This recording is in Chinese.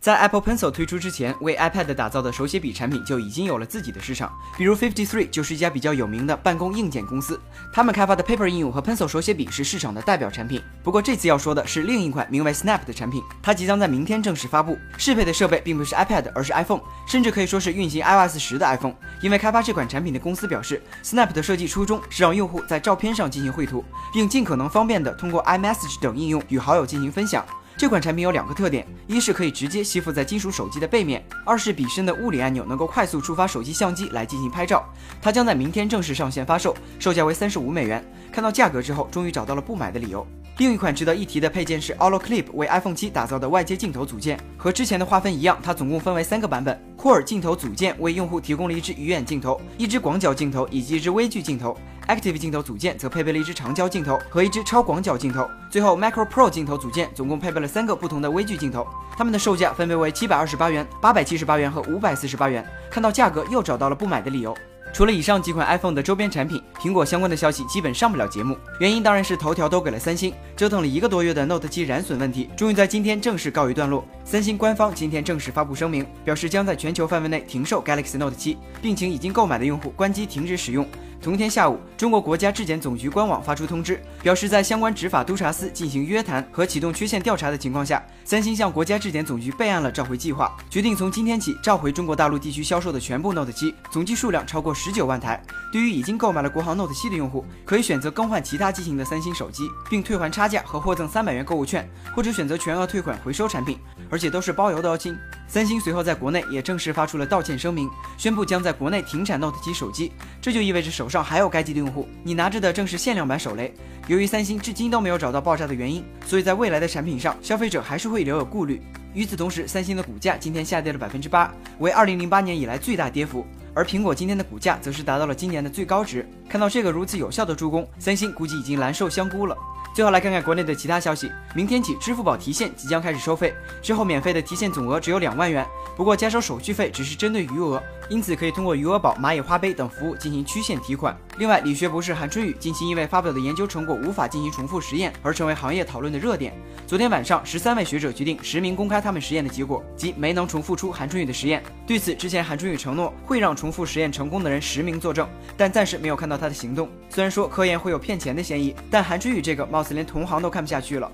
在 Apple Pencil 推出之前，为 iPad 打造的手写笔产品就已经有了自己的市场。比如 Fifty Three 就是一家比较有名的办公硬件公司，他们开发的 Paper 应用和 Pencil 手写笔是市场的代表产品。不过这次要说的是另一款名为 Snap 的产品，它即将在明天正式发布。适配的设备并不是 iPad，而是 iPhone，甚至可以说是运行 iOS 十的 iPhone。因为开发这款产品的公司表示，Snap 的设计初衷是让用户在照片上进行绘图，并尽可能方便的通过 iMessage 等应用与好友进行分享。这款产品有两个特点，一是可以直接吸附在金属手机的背面，二是笔身的物理按钮能够快速触发手机相机来进行拍照。它将在明天正式上线发售，售价为三十五美元。看到价格之后，终于找到了不买的理由。另一款值得一提的配件是 Allo Clip，为 iPhone 七打造的外接镜头组件。和之前的划分一样，它总共分为三个版本。酷尔镜头组件为用户提供了一支鱼眼镜头、一支广角镜头以及一支微距镜头。Active 镜头组件则配备了一支长焦镜头和一支超广角镜头。最后 Macro Pro 镜头组件总共配备了三个不同的微距镜头。它们的售价分别为七百二十八元、八百七十八元和五百四十八元。看到价格又找到了不买的理由。除了以上几款 iPhone 的周边产品，苹果相关的消息基本上不了节目。原因当然是头条都给了三星。折腾了一个多月的 Note 7燃损问题，终于在今天正式告一段落。三星官方今天正式发布声明，表示将在全球范围内停售 Galaxy Note 7，并请已经购买的用户关机停止使用。同天下午，中国国家质检总局官网发出通知，表示在相关执法督察司进行约谈和启动缺陷调查的情况下，三星向国家质检总局备案了召回计划，决定从今天起召回中国大陆地区销售的全部 Note 7，总计数量超过十九万台。对于已经购买了国行 Note 7的用户，可以选择更换其他机型的三星手机，并退还差价和获赠三百元购物券，或者选择全额退款回收产品，而且都是包邮的哦，亲。三星随后在国内也正式发出了道歉声明，宣布将在国内停产 Note 7手机，这就意味着手上还有该机的用户，你拿着的正是限量版手雷。由于三星至今都没有找到爆炸的原因，所以在未来的产品上，消费者还是会留有顾虑。与此同时，三星的股价今天下跌了百分之八，为二零零八年以来最大跌幅，而苹果今天的股价则是达到了今年的最高值。看到这个如此有效的助攻，三星估计已经蓝瘦香菇了。最后来看看国内的其他消息。明天起，支付宝提现即将开始收费，之后免费的提现总额只有两万元，不过加收手续费只是针对余额，因此可以通过余额宝、蚂蚁花呗等服务进行曲线提款。另外，理学博士韩春雨近期因为发表的研究成果无法进行重复实验而成为行业讨论的热点。昨天晚上，十三位学者决定实名公开他们实验的结果，即没能重复出韩春雨的实验。对此，之前韩春雨承诺会让重复实验成功的人实名作证，但暂时没有看到他的行动。虽然说科研会有骗钱的嫌疑，但韩春雨这个貌似连同行都看不下去了。